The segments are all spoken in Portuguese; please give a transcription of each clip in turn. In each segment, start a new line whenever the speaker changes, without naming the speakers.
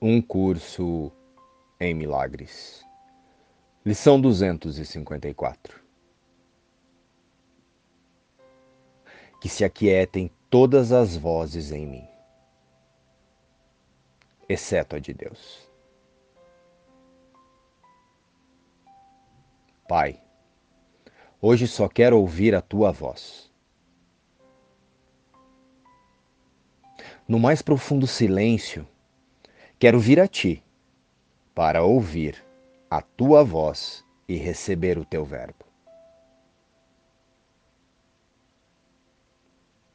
Um curso em milagres. Lição 254. Que se aquietem todas as vozes em mim, exceto a de Deus. Pai, hoje só quero ouvir a tua voz. No mais profundo silêncio, Quero vir a ti para ouvir a tua voz e receber o teu verbo.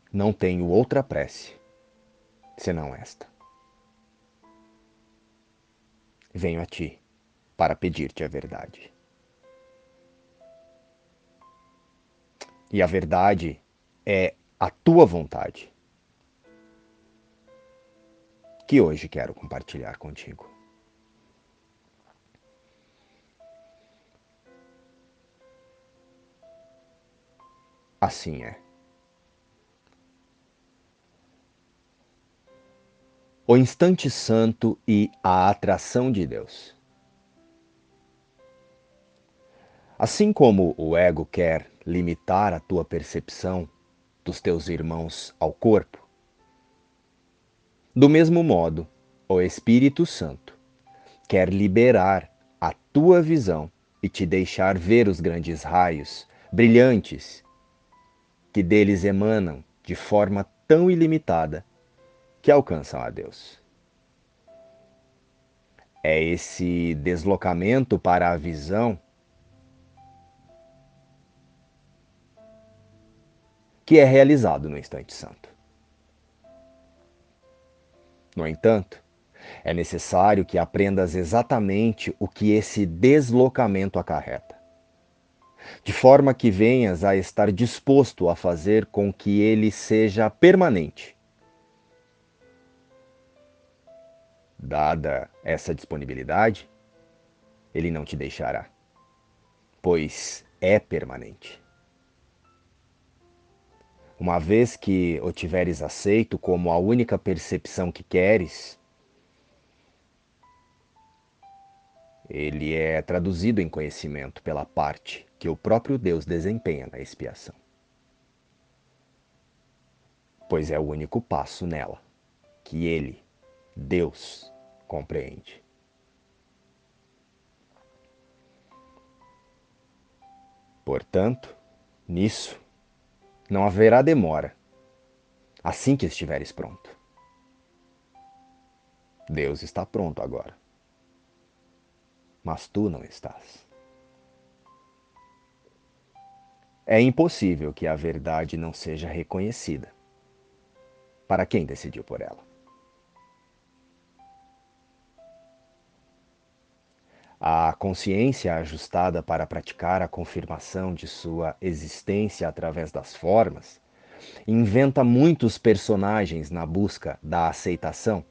Não tenho outra prece senão esta. Venho a ti para pedir-te a verdade. E a verdade é a tua vontade que hoje quero compartilhar contigo. Assim é. O instante santo e a atração de Deus. Assim como o ego quer limitar a tua percepção dos teus irmãos ao corpo, do mesmo modo, o Espírito Santo quer liberar a tua visão e te deixar ver os grandes raios brilhantes que deles emanam de forma tão ilimitada que alcançam a Deus. É esse deslocamento para a visão que é realizado no instante santo. No entanto, é necessário que aprendas exatamente o que esse deslocamento acarreta, de forma que venhas a estar disposto a fazer com que ele seja permanente. Dada essa disponibilidade, ele não te deixará, pois é permanente. Uma vez que o tiveres aceito como a única percepção que queres, ele é traduzido em conhecimento pela parte que o próprio Deus desempenha na expiação. Pois é o único passo nela que ele, Deus, compreende. Portanto, nisso, não haverá demora, assim que estiveres pronto. Deus está pronto agora, mas tu não estás. É impossível que a verdade não seja reconhecida para quem decidiu por ela. A consciência ajustada para praticar a confirmação de sua existência através das formas inventa muitos personagens na busca da aceitação.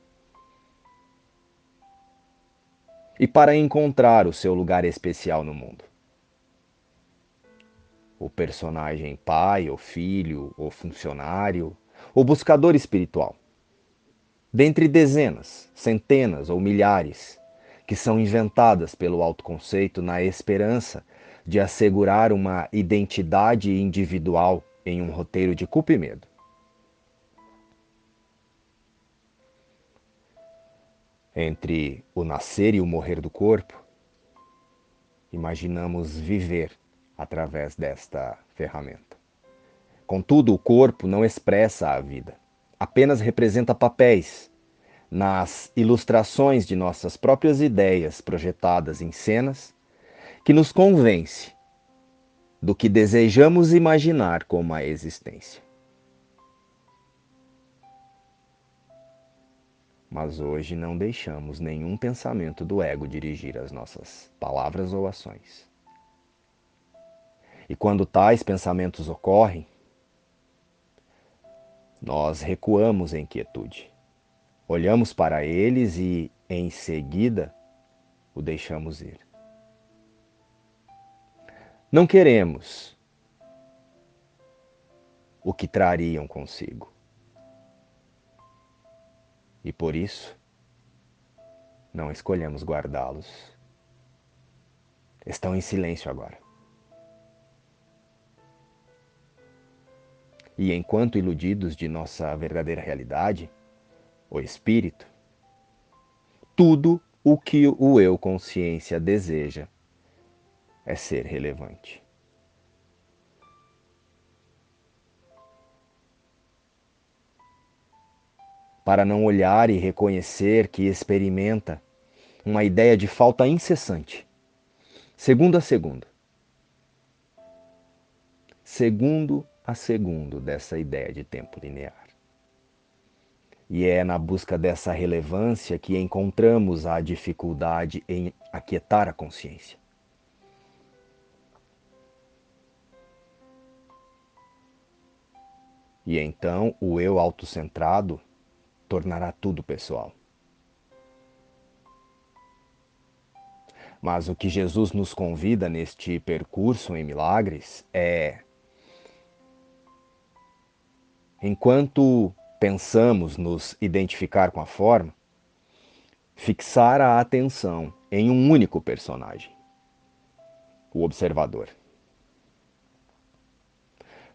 E para encontrar o seu lugar especial no mundo. O personagem pai, ou filho, ou funcionário, ou buscador espiritual. Dentre dezenas, centenas ou milhares que são inventadas pelo autoconceito na esperança de assegurar uma identidade individual em um roteiro de culpa e medo. Entre o nascer e o morrer do corpo, imaginamos viver através desta ferramenta. Contudo, o corpo não expressa a vida, apenas representa papéis nas ilustrações de nossas próprias ideias projetadas em cenas, que nos convence do que desejamos imaginar como a existência. Mas hoje não deixamos nenhum pensamento do ego dirigir as nossas palavras ou ações. E quando tais pensamentos ocorrem, nós recuamos em quietude Olhamos para eles e, em seguida, o deixamos ir. Não queremos o que trariam consigo. E por isso, não escolhemos guardá-los. Estão em silêncio agora. E enquanto iludidos de nossa verdadeira realidade, o espírito, tudo o que o eu consciência deseja é ser relevante. Para não olhar e reconhecer que experimenta uma ideia de falta incessante, segundo a segundo. Segundo a segundo dessa ideia de tempo linear. E é na busca dessa relevância que encontramos a dificuldade em aquietar a consciência. E então o eu autocentrado tornará tudo pessoal. Mas o que Jesus nos convida neste percurso em milagres é enquanto pensamos nos identificar com a forma, fixar a atenção em um único personagem, o observador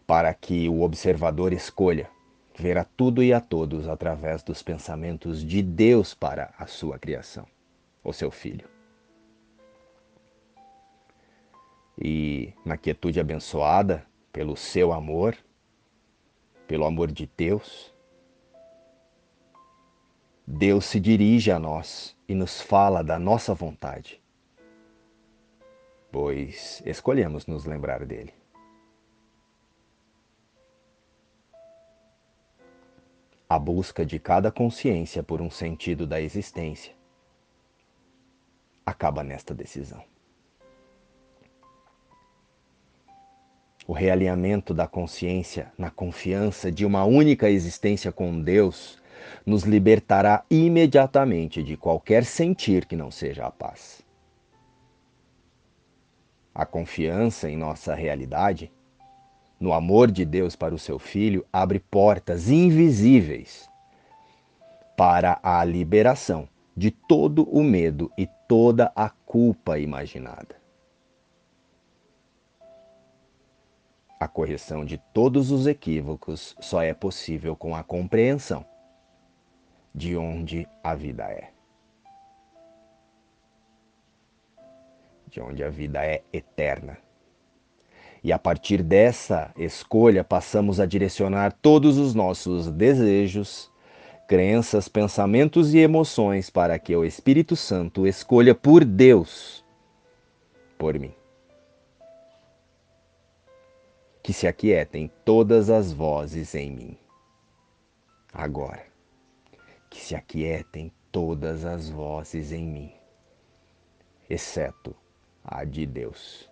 para que o observador escolha ver a tudo e a todos através dos pensamentos de Deus para a sua criação, o seu filho. E na quietude abençoada pelo seu amor, pelo amor de Deus, Deus se dirige a nós e nos fala da nossa vontade, pois escolhemos nos lembrar dele. a busca de cada consciência por um sentido da existência acaba nesta decisão. O realinhamento da consciência na confiança de uma única existência com Deus nos libertará imediatamente de qualquer sentir que não seja a paz. A confiança em nossa realidade no amor de Deus para o seu filho, abre portas invisíveis para a liberação de todo o medo e toda a culpa imaginada. A correção de todos os equívocos só é possível com a compreensão de onde a vida é. De onde a vida é eterna e a partir dessa escolha passamos a direcionar todos os nossos desejos, crenças, pensamentos e emoções para que o Espírito Santo escolha por Deus, por mim. Que se aquietem todas as vozes em mim. Agora, que se aquietem todas as vozes em mim, exceto a de Deus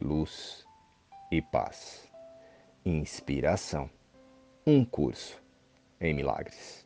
luz e paz. Inspiração. Um curso em milagres.